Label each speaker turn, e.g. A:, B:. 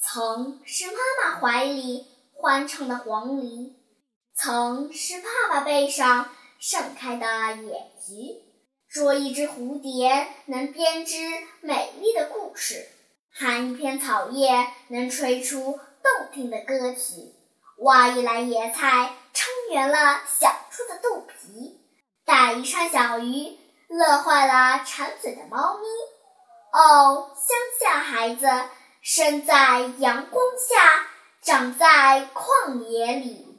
A: 曾是妈妈怀里欢唱的黄鹂，曾是爸爸背上盛开的野菊。捉一只蝴蝶，能编织美丽的故事；含一片草叶，能吹出动听的歌曲；挖一篮野菜，撑圆了小猪的肚皮；打一串小鱼，乐坏了馋嘴的猫咪。哦，乡下孩子，生在阳光下，长在旷野里。